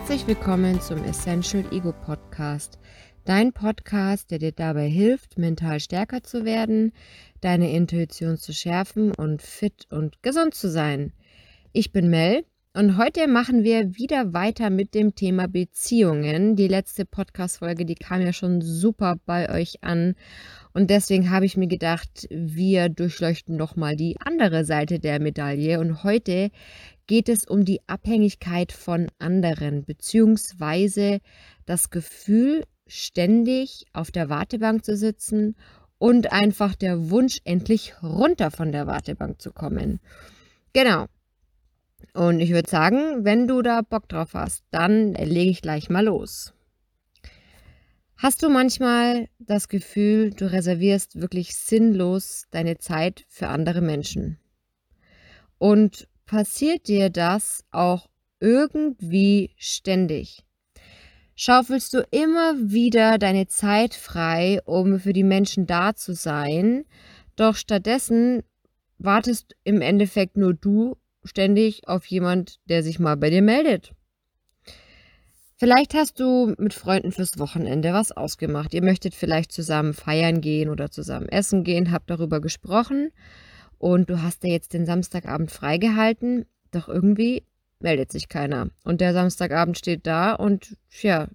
Herzlich willkommen zum Essential Ego Podcast. Dein Podcast, der dir dabei hilft, mental stärker zu werden, deine Intuition zu schärfen und fit und gesund zu sein. Ich bin Mel und heute machen wir wieder weiter mit dem Thema Beziehungen. Die letzte Podcast-Folge, die kam ja schon super bei euch an. Und deswegen habe ich mir gedacht, wir durchleuchten nochmal die andere Seite der Medaille. Und heute geht es um die Abhängigkeit von anderen, beziehungsweise das Gefühl, ständig auf der Wartebank zu sitzen und einfach der Wunsch, endlich runter von der Wartebank zu kommen. Genau. Und ich würde sagen, wenn du da Bock drauf hast, dann lege ich gleich mal los. Hast du manchmal das Gefühl, du reservierst wirklich sinnlos deine Zeit für andere Menschen? Und passiert dir das auch irgendwie ständig? Schaufelst du immer wieder deine Zeit frei, um für die Menschen da zu sein, doch stattdessen wartest im Endeffekt nur du ständig auf jemand, der sich mal bei dir meldet. Vielleicht hast du mit Freunden fürs Wochenende was ausgemacht. Ihr möchtet vielleicht zusammen feiern gehen oder zusammen essen gehen, habt darüber gesprochen und du hast dir jetzt den Samstagabend freigehalten, doch irgendwie meldet sich keiner. Und der Samstagabend steht da und ja,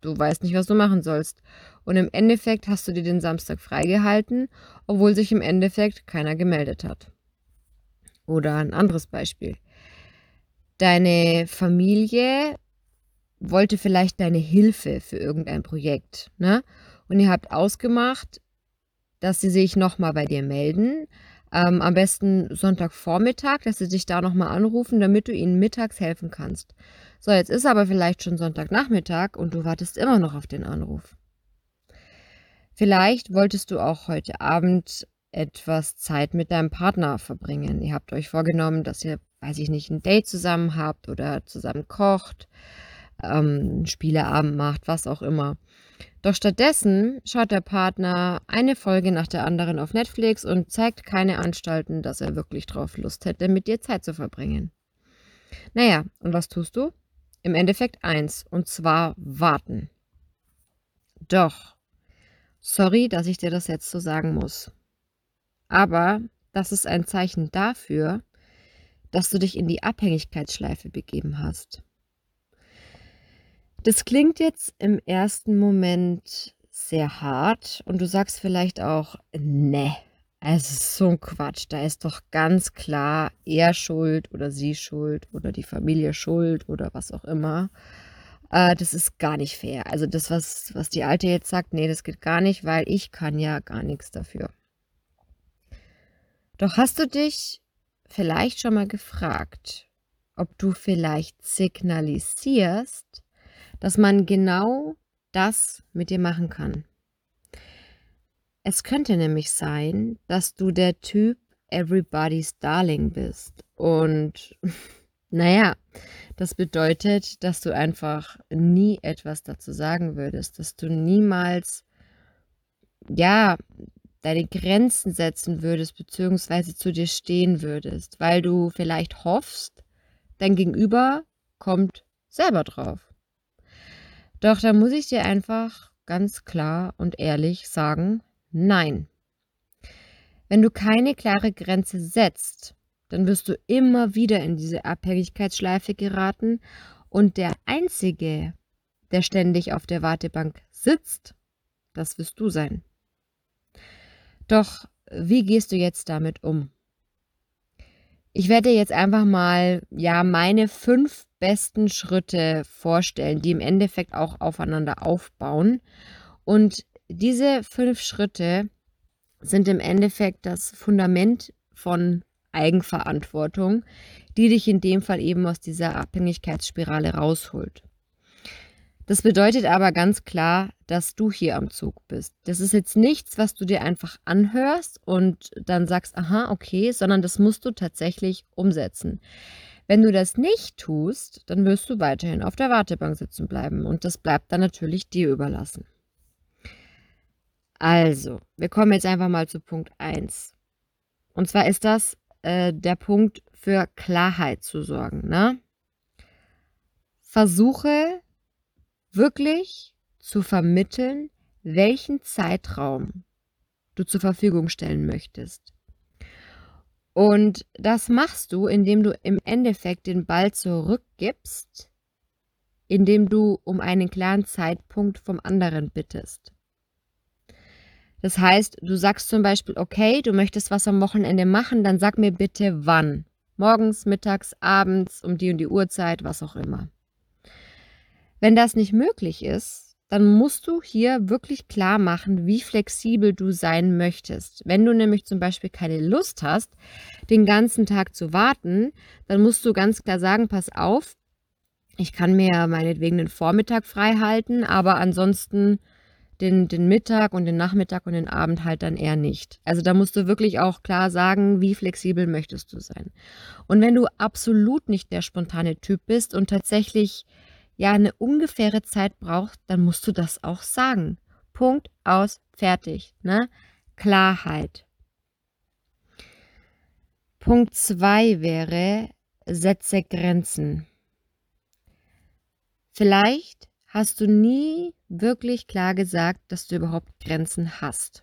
du weißt nicht, was du machen sollst. Und im Endeffekt hast du dir den Samstag freigehalten, obwohl sich im Endeffekt keiner gemeldet hat. Oder ein anderes Beispiel. Deine Familie wollte vielleicht deine Hilfe für irgendein Projekt. Ne? Und ihr habt ausgemacht, dass sie sich nochmal bei dir melden. Ähm, am besten Sonntagvormittag, dass sie dich da nochmal anrufen, damit du ihnen mittags helfen kannst. So, jetzt ist aber vielleicht schon Sonntagnachmittag und du wartest immer noch auf den Anruf. Vielleicht wolltest du auch heute Abend etwas Zeit mit deinem Partner verbringen. Ihr habt euch vorgenommen, dass ihr, weiß ich nicht, ein Date zusammen habt oder zusammen kocht, ähm, Spieleabend macht, was auch immer. Doch stattdessen schaut der Partner eine Folge nach der anderen auf Netflix und zeigt keine Anstalten, dass er wirklich drauf Lust hätte, mit dir Zeit zu verbringen. Naja, und was tust du? Im Endeffekt eins, und zwar warten. Doch, sorry, dass ich dir das jetzt so sagen muss. Aber das ist ein Zeichen dafür, dass du dich in die Abhängigkeitsschleife begeben hast. Das klingt jetzt im ersten Moment sehr hart und du sagst vielleicht auch, ne, es ist so ein Quatsch. Da ist doch ganz klar er schuld oder sie schuld oder die Familie schuld oder was auch immer. Äh, das ist gar nicht fair. Also das, was, was die Alte jetzt sagt, nee, das geht gar nicht, weil ich kann ja gar nichts dafür. Doch hast du dich vielleicht schon mal gefragt, ob du vielleicht signalisierst, dass man genau das mit dir machen kann? Es könnte nämlich sein, dass du der Typ Everybody's Darling bist. Und naja, das bedeutet, dass du einfach nie etwas dazu sagen würdest, dass du niemals, ja, deine Grenzen setzen würdest, beziehungsweise zu dir stehen würdest, weil du vielleicht hoffst, dein Gegenüber kommt selber drauf. Doch da muss ich dir einfach ganz klar und ehrlich sagen, nein. Wenn du keine klare Grenze setzt, dann wirst du immer wieder in diese Abhängigkeitsschleife geraten und der Einzige, der ständig auf der Wartebank sitzt, das wirst du sein. Doch wie gehst du jetzt damit um? Ich werde jetzt einfach mal ja meine fünf besten Schritte vorstellen, die im Endeffekt auch aufeinander aufbauen. Und diese fünf Schritte sind im Endeffekt das Fundament von Eigenverantwortung, die dich in dem Fall eben aus dieser Abhängigkeitsspirale rausholt. Das bedeutet aber ganz klar, dass du hier am Zug bist. Das ist jetzt nichts, was du dir einfach anhörst und dann sagst, aha, okay, sondern das musst du tatsächlich umsetzen. Wenn du das nicht tust, dann wirst du weiterhin auf der Wartebank sitzen bleiben und das bleibt dann natürlich dir überlassen. Also, wir kommen jetzt einfach mal zu Punkt 1. Und zwar ist das äh, der Punkt für Klarheit zu sorgen. Ne? versuche wirklich zu vermitteln, welchen Zeitraum du zur Verfügung stellen möchtest. Und das machst du, indem du im Endeffekt den Ball zurückgibst, indem du um einen klaren Zeitpunkt vom anderen bittest. Das heißt, du sagst zum Beispiel, okay, du möchtest was am Wochenende machen, dann sag mir bitte wann. Morgens, mittags, abends, um die und die Uhrzeit, was auch immer. Wenn das nicht möglich ist, dann musst du hier wirklich klar machen, wie flexibel du sein möchtest. Wenn du nämlich zum Beispiel keine Lust hast, den ganzen Tag zu warten, dann musst du ganz klar sagen, pass auf, ich kann mir meinetwegen den Vormittag frei halten, aber ansonsten den, den Mittag und den Nachmittag und den Abend halt dann eher nicht. Also da musst du wirklich auch klar sagen, wie flexibel möchtest du sein. Und wenn du absolut nicht der spontane Typ bist und tatsächlich ja eine ungefähre Zeit braucht, dann musst du das auch sagen. Punkt aus, fertig. Ne? Klarheit. Punkt 2 wäre, setze Grenzen. Vielleicht hast du nie wirklich klar gesagt, dass du überhaupt Grenzen hast.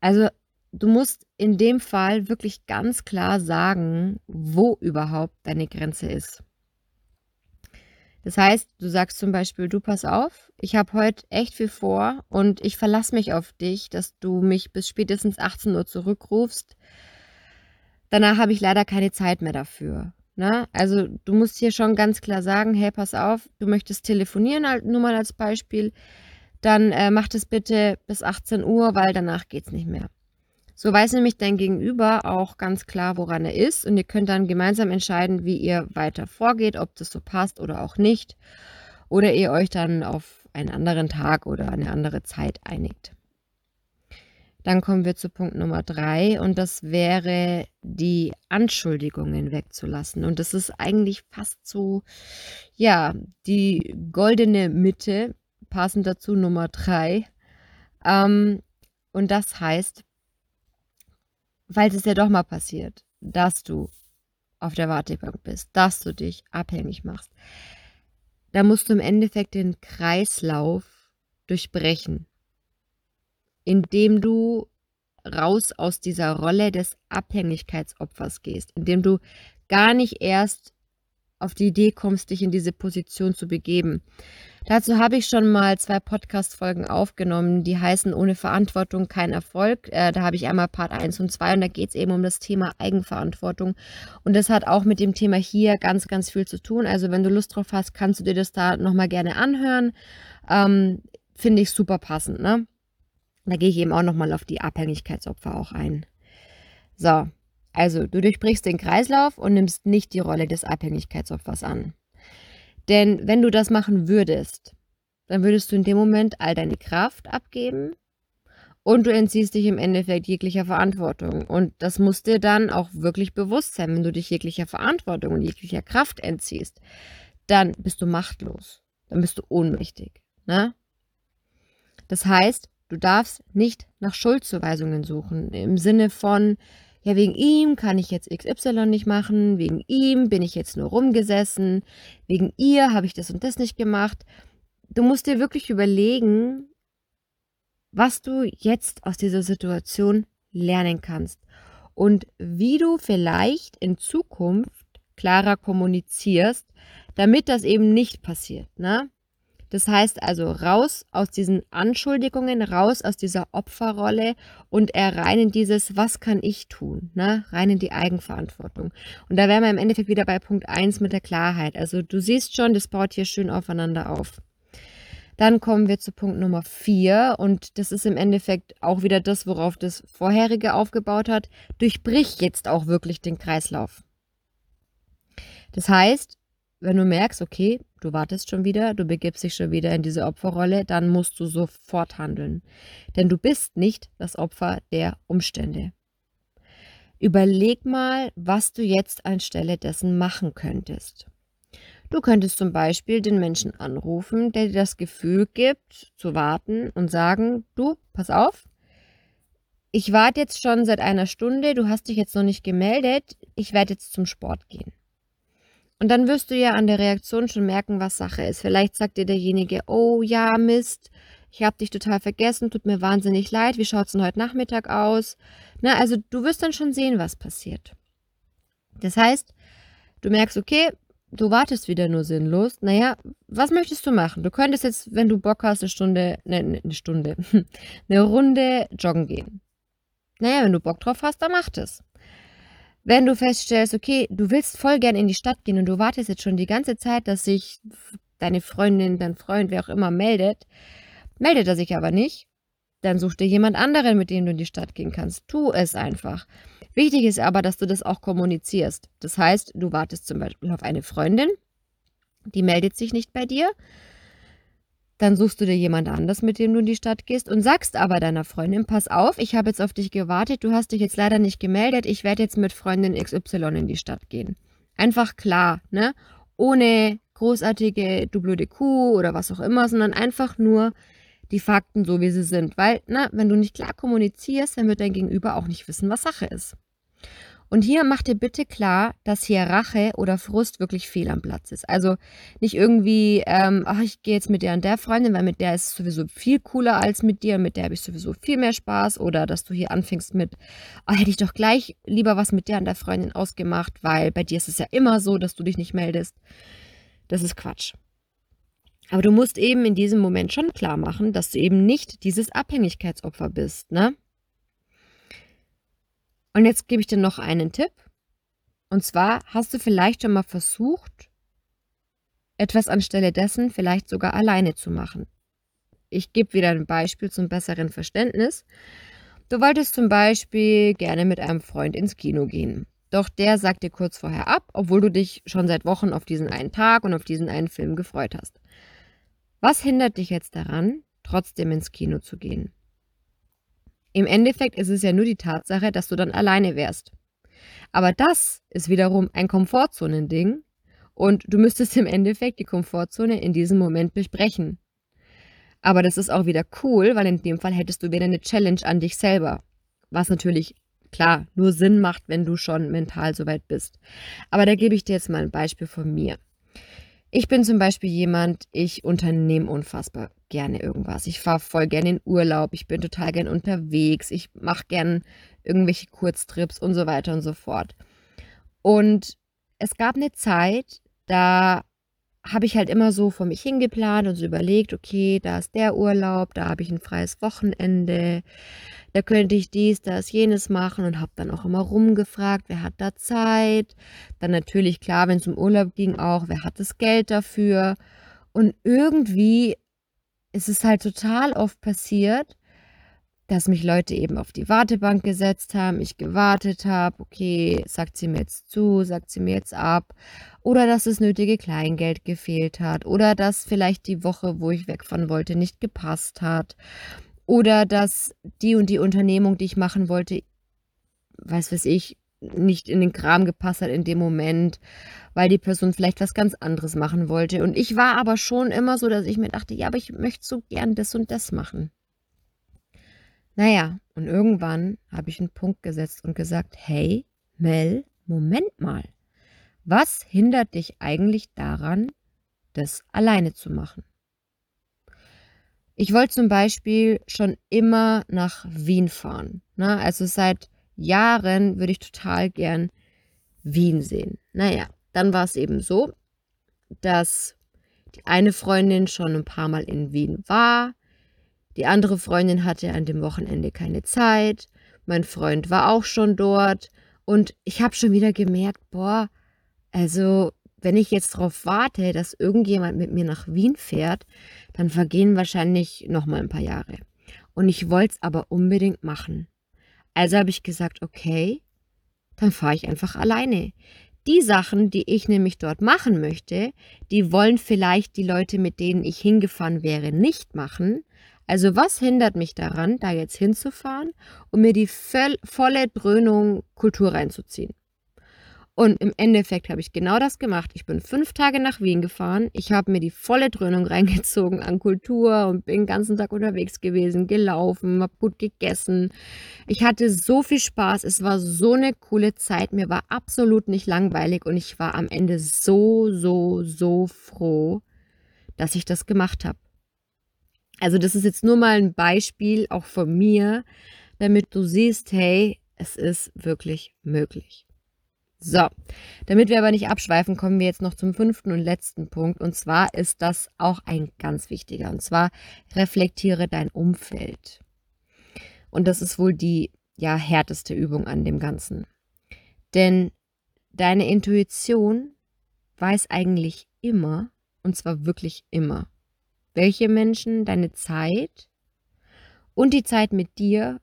Also du musst in dem Fall wirklich ganz klar sagen, wo überhaupt deine Grenze ist. Das heißt, du sagst zum Beispiel, du pass auf, ich habe heute echt viel vor und ich verlasse mich auf dich, dass du mich bis spätestens 18 Uhr zurückrufst. Danach habe ich leider keine Zeit mehr dafür. Ne? Also du musst hier schon ganz klar sagen, hey, pass auf, du möchtest telefonieren, halt, nur mal als Beispiel, dann äh, mach das bitte bis 18 Uhr, weil danach geht es nicht mehr. So weiß nämlich dein Gegenüber auch ganz klar, woran er ist und ihr könnt dann gemeinsam entscheiden, wie ihr weiter vorgeht, ob das so passt oder auch nicht. Oder ihr euch dann auf einen anderen Tag oder eine andere Zeit einigt. Dann kommen wir zu Punkt Nummer drei und das wäre die Anschuldigungen wegzulassen. Und das ist eigentlich fast so, ja, die goldene Mitte, passend dazu Nummer drei. Ähm, und das heißt, falls es ja doch mal passiert, dass du auf der Wartebank bist, dass du dich abhängig machst, da musst du im Endeffekt den Kreislauf durchbrechen, indem du raus aus dieser Rolle des Abhängigkeitsopfers gehst, indem du gar nicht erst auf die Idee kommst, dich in diese Position zu begeben. Dazu habe ich schon mal zwei Podcast-Folgen aufgenommen, die heißen Ohne Verantwortung kein Erfolg. Äh, da habe ich einmal Part 1 und 2 und da geht es eben um das Thema Eigenverantwortung. Und das hat auch mit dem Thema hier ganz, ganz viel zu tun. Also wenn du Lust drauf hast, kannst du dir das da nochmal gerne anhören. Ähm, Finde ich super passend, ne? Da gehe ich eben auch nochmal auf die Abhängigkeitsopfer auch ein. So, also du durchbrichst den Kreislauf und nimmst nicht die Rolle des Abhängigkeitsopfers an. Denn wenn du das machen würdest, dann würdest du in dem Moment all deine Kraft abgeben und du entziehst dich im Endeffekt jeglicher Verantwortung. Und das muss dir dann auch wirklich bewusst sein, wenn du dich jeglicher Verantwortung und jeglicher Kraft entziehst, dann bist du machtlos, dann bist du ohnmächtig. Ne? Das heißt, du darfst nicht nach Schuldzuweisungen suchen, im Sinne von, ja, wegen ihm kann ich jetzt XY nicht machen, wegen ihm bin ich jetzt nur rumgesessen, wegen ihr habe ich das und das nicht gemacht. Du musst dir wirklich überlegen, was du jetzt aus dieser Situation lernen kannst und wie du vielleicht in Zukunft klarer kommunizierst, damit das eben nicht passiert. Ne? Das heißt also raus aus diesen Anschuldigungen, raus aus dieser Opferrolle und eher rein in dieses, was kann ich tun, ne? rein in die Eigenverantwortung. Und da wären wir im Endeffekt wieder bei Punkt 1 mit der Klarheit. Also du siehst schon, das baut hier schön aufeinander auf. Dann kommen wir zu Punkt Nummer 4 und das ist im Endeffekt auch wieder das, worauf das vorherige aufgebaut hat. Durchbrich jetzt auch wirklich den Kreislauf. Das heißt, wenn du merkst, okay, du wartest schon wieder, du begibst dich schon wieder in diese Opferrolle, dann musst du sofort handeln. Denn du bist nicht das Opfer der Umstände. Überleg mal, was du jetzt anstelle dessen machen könntest. Du könntest zum Beispiel den Menschen anrufen, der dir das Gefühl gibt, zu warten und sagen, du, pass auf, ich warte jetzt schon seit einer Stunde, du hast dich jetzt noch nicht gemeldet, ich werde jetzt zum Sport gehen. Und dann wirst du ja an der Reaktion schon merken, was Sache ist. Vielleicht sagt dir derjenige, oh ja, Mist, ich habe dich total vergessen, tut mir wahnsinnig leid, wie schaut es denn heute Nachmittag aus? Na, also du wirst dann schon sehen, was passiert. Das heißt, du merkst, okay, du wartest wieder nur sinnlos. Naja, was möchtest du machen? Du könntest jetzt, wenn du Bock hast, eine Stunde, ne, ne eine Stunde, eine Runde joggen gehen. Naja, wenn du Bock drauf hast, dann mach das. Wenn du feststellst, okay, du willst voll gern in die Stadt gehen und du wartest jetzt schon die ganze Zeit, dass sich deine Freundin, dein Freund, wer auch immer meldet, meldet er sich aber nicht, dann such dir jemand anderen, mit dem du in die Stadt gehen kannst. Tu es einfach. Wichtig ist aber, dass du das auch kommunizierst. Das heißt, du wartest zum Beispiel auf eine Freundin, die meldet sich nicht bei dir. Dann suchst du dir jemand anders, mit dem du in die Stadt gehst und sagst aber deiner Freundin, pass auf, ich habe jetzt auf dich gewartet, du hast dich jetzt leider nicht gemeldet, ich werde jetzt mit Freundin XY in die Stadt gehen. Einfach klar, ne? Ohne großartige du blöde Kuh oder was auch immer, sondern einfach nur die Fakten so, wie sie sind. Weil, na, wenn du nicht klar kommunizierst, dann wird dein Gegenüber auch nicht wissen, was Sache ist. Und hier mach dir bitte klar, dass hier Rache oder Frust wirklich fehl am Platz ist. Also nicht irgendwie, ähm, ach, ich gehe jetzt mit der und der Freundin, weil mit der ist es sowieso viel cooler als mit dir, mit der habe ich sowieso viel mehr Spaß. Oder dass du hier anfängst mit, oh, hätte ich doch gleich lieber was mit der und der Freundin ausgemacht, weil bei dir ist es ja immer so, dass du dich nicht meldest. Das ist Quatsch. Aber du musst eben in diesem Moment schon klar machen, dass du eben nicht dieses Abhängigkeitsopfer bist, ne? Und jetzt gebe ich dir noch einen Tipp. Und zwar hast du vielleicht schon mal versucht, etwas anstelle dessen vielleicht sogar alleine zu machen. Ich gebe wieder ein Beispiel zum besseren Verständnis. Du wolltest zum Beispiel gerne mit einem Freund ins Kino gehen. Doch der sagt dir kurz vorher ab, obwohl du dich schon seit Wochen auf diesen einen Tag und auf diesen einen Film gefreut hast. Was hindert dich jetzt daran, trotzdem ins Kino zu gehen? Im Endeffekt ist es ja nur die Tatsache, dass du dann alleine wärst. Aber das ist wiederum ein Komfortzonending und du müsstest im Endeffekt die Komfortzone in diesem Moment durchbrechen. Aber das ist auch wieder cool, weil in dem Fall hättest du wieder eine Challenge an dich selber. Was natürlich, klar, nur Sinn macht, wenn du schon mental soweit bist. Aber da gebe ich dir jetzt mal ein Beispiel von mir. Ich bin zum Beispiel jemand, ich unternehme unfassbar gerne irgendwas. Ich fahre voll gerne in Urlaub, ich bin total gern unterwegs, ich mache gern irgendwelche Kurztrips und so weiter und so fort. Und es gab eine Zeit, da habe ich halt immer so vor mich hingeplant und so überlegt, okay, da ist der Urlaub, da habe ich ein freies Wochenende, da könnte ich dies, das, jenes machen und habe dann auch immer rumgefragt, wer hat da Zeit. Dann natürlich, klar, wenn es um Urlaub ging, auch, wer hat das Geld dafür. Und irgendwie ist es halt total oft passiert, dass mich Leute eben auf die Wartebank gesetzt haben, ich gewartet habe, okay, sagt sie mir jetzt zu, sagt sie mir jetzt ab, oder dass das nötige Kleingeld gefehlt hat, oder dass vielleicht die Woche, wo ich wegfahren wollte, nicht gepasst hat, oder dass die und die Unternehmung, die ich machen wollte, weiß was ich, nicht in den Kram gepasst hat in dem Moment, weil die Person vielleicht was ganz anderes machen wollte. Und ich war aber schon immer so, dass ich mir dachte, ja, aber ich möchte so gern das und das machen. Naja, und irgendwann habe ich einen Punkt gesetzt und gesagt, hey, Mel, Moment mal. Was hindert dich eigentlich daran, das alleine zu machen? Ich wollte zum Beispiel schon immer nach Wien fahren. Ne? Also seit Jahren würde ich total gern Wien sehen. Naja, dann war es eben so, dass die eine Freundin schon ein paar Mal in Wien war. Die andere Freundin hatte an dem Wochenende keine Zeit. Mein Freund war auch schon dort. Und ich habe schon wieder gemerkt, boah, also wenn ich jetzt darauf warte, dass irgendjemand mit mir nach Wien fährt, dann vergehen wahrscheinlich noch mal ein paar Jahre. Und ich wollte es aber unbedingt machen. Also habe ich gesagt, okay, dann fahre ich einfach alleine. Die Sachen, die ich nämlich dort machen möchte, die wollen vielleicht die Leute, mit denen ich hingefahren wäre, nicht machen. Also was hindert mich daran, da jetzt hinzufahren und mir die volle Dröhnung Kultur reinzuziehen? Und im Endeffekt habe ich genau das gemacht. Ich bin fünf Tage nach Wien gefahren. Ich habe mir die volle Dröhnung reingezogen an Kultur und bin den ganzen Tag unterwegs gewesen, gelaufen, habe gut gegessen. Ich hatte so viel Spaß. Es war so eine coole Zeit. Mir war absolut nicht langweilig und ich war am Ende so, so, so froh, dass ich das gemacht habe. Also das ist jetzt nur mal ein Beispiel auch von mir, damit du siehst, hey, es ist wirklich möglich. So, damit wir aber nicht abschweifen, kommen wir jetzt noch zum fünften und letzten Punkt. Und zwar ist das auch ein ganz wichtiger. Und zwar reflektiere dein Umfeld. Und das ist wohl die ja härteste Übung an dem Ganzen. Denn deine Intuition weiß eigentlich immer, und zwar wirklich immer, welche Menschen deine Zeit und die Zeit mit dir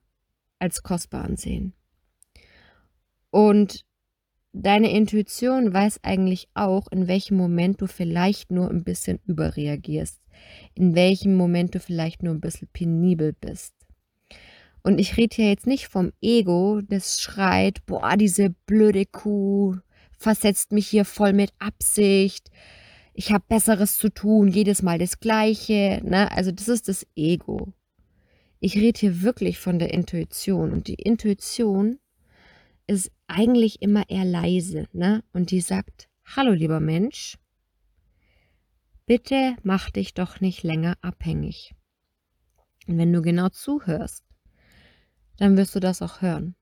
als kostbar ansehen. Und deine Intuition weiß eigentlich auch, in welchem Moment du vielleicht nur ein bisschen überreagierst, in welchem Moment du vielleicht nur ein bisschen penibel bist. Und ich rede hier jetzt nicht vom Ego, das schreit, boah, diese blöde Kuh versetzt mich hier voll mit Absicht, ich habe Besseres zu tun, jedes Mal das Gleiche. Ne? Also das ist das Ego. Ich rede hier wirklich von der Intuition. Und die Intuition ist eigentlich immer eher leise. Ne? Und die sagt, hallo lieber Mensch, bitte mach dich doch nicht länger abhängig. Und wenn du genau zuhörst, dann wirst du das auch hören.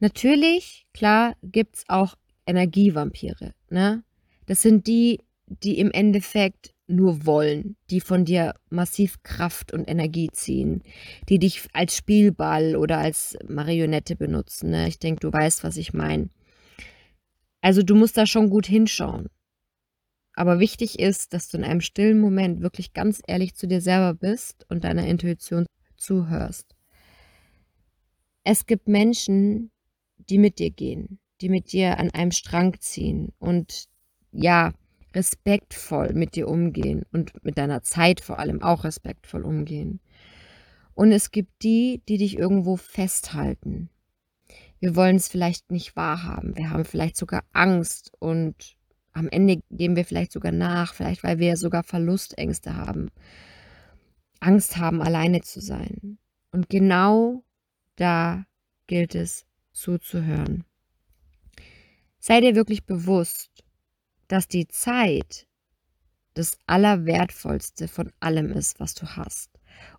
Natürlich, klar, gibt es auch Energievampire. Ne? Das sind die, die im Endeffekt nur wollen, die von dir massiv Kraft und Energie ziehen, die dich als Spielball oder als Marionette benutzen. Ne? Ich denke, du weißt, was ich meine. Also du musst da schon gut hinschauen. Aber wichtig ist, dass du in einem stillen Moment wirklich ganz ehrlich zu dir selber bist und deiner Intuition zuhörst. Es gibt Menschen, die mit dir gehen, die mit dir an einem Strang ziehen und ja, respektvoll mit dir umgehen und mit deiner Zeit vor allem auch respektvoll umgehen. Und es gibt die, die dich irgendwo festhalten. Wir wollen es vielleicht nicht wahrhaben. Wir haben vielleicht sogar Angst und am Ende geben wir vielleicht sogar nach, vielleicht weil wir sogar Verlustängste haben. Angst haben, alleine zu sein. Und genau da gilt es zuzuhören. Sei dir wirklich bewusst, dass die Zeit das Allerwertvollste von allem ist, was du hast.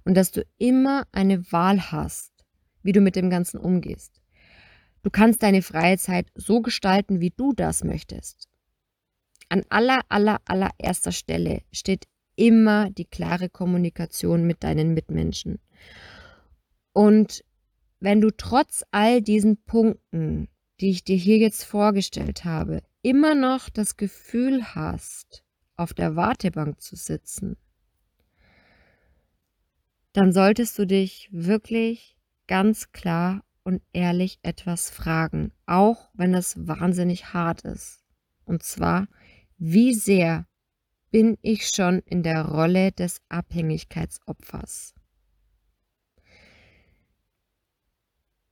Und dass du immer eine Wahl hast, wie du mit dem Ganzen umgehst. Du kannst deine freie Zeit so gestalten, wie du das möchtest. An aller, aller, allererster Stelle steht immer die klare Kommunikation mit deinen Mitmenschen. Und wenn du trotz all diesen Punkten, die ich dir hier jetzt vorgestellt habe, immer noch das Gefühl hast, auf der Wartebank zu sitzen, dann solltest du dich wirklich ganz klar und ehrlich etwas fragen, auch wenn es wahnsinnig hart ist. Und zwar, wie sehr bin ich schon in der Rolle des Abhängigkeitsopfers?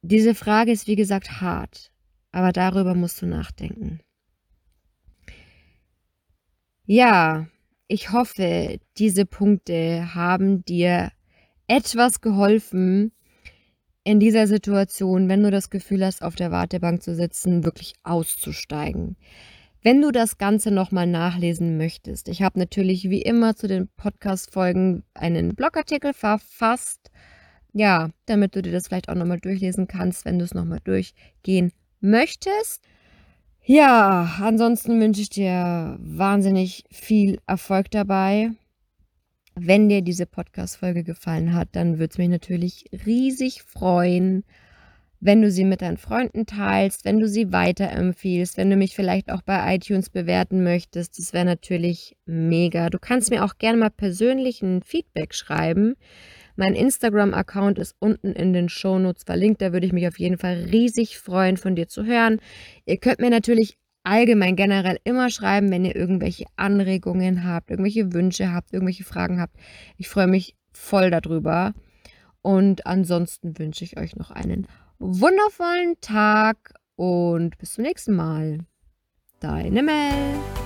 Diese Frage ist wie gesagt hart, aber darüber musst du nachdenken. Ja, ich hoffe, diese Punkte haben dir etwas geholfen, in dieser Situation, wenn du das Gefühl hast, auf der Wartebank zu sitzen, wirklich auszusteigen. Wenn du das Ganze nochmal nachlesen möchtest, ich habe natürlich wie immer zu den Podcast-Folgen einen Blogartikel verfasst. Ja, damit du dir das vielleicht auch nochmal durchlesen kannst, wenn du es nochmal durchgehen möchtest. Ja, ansonsten wünsche ich dir wahnsinnig viel Erfolg dabei. Wenn dir diese Podcast-Folge gefallen hat, dann würde es mich natürlich riesig freuen, wenn du sie mit deinen Freunden teilst, wenn du sie weiterempfiehlst, wenn du mich vielleicht auch bei iTunes bewerten möchtest. Das wäre natürlich mega. Du kannst mir auch gerne mal persönlich ein Feedback schreiben. Mein Instagram-Account ist unten in den Shownotes verlinkt. Da würde ich mich auf jeden Fall riesig freuen, von dir zu hören. Ihr könnt mir natürlich allgemein generell immer schreiben, wenn ihr irgendwelche Anregungen habt, irgendwelche Wünsche habt, irgendwelche Fragen habt. Ich freue mich voll darüber. Und ansonsten wünsche ich euch noch einen wundervollen Tag und bis zum nächsten Mal. Deine Mel.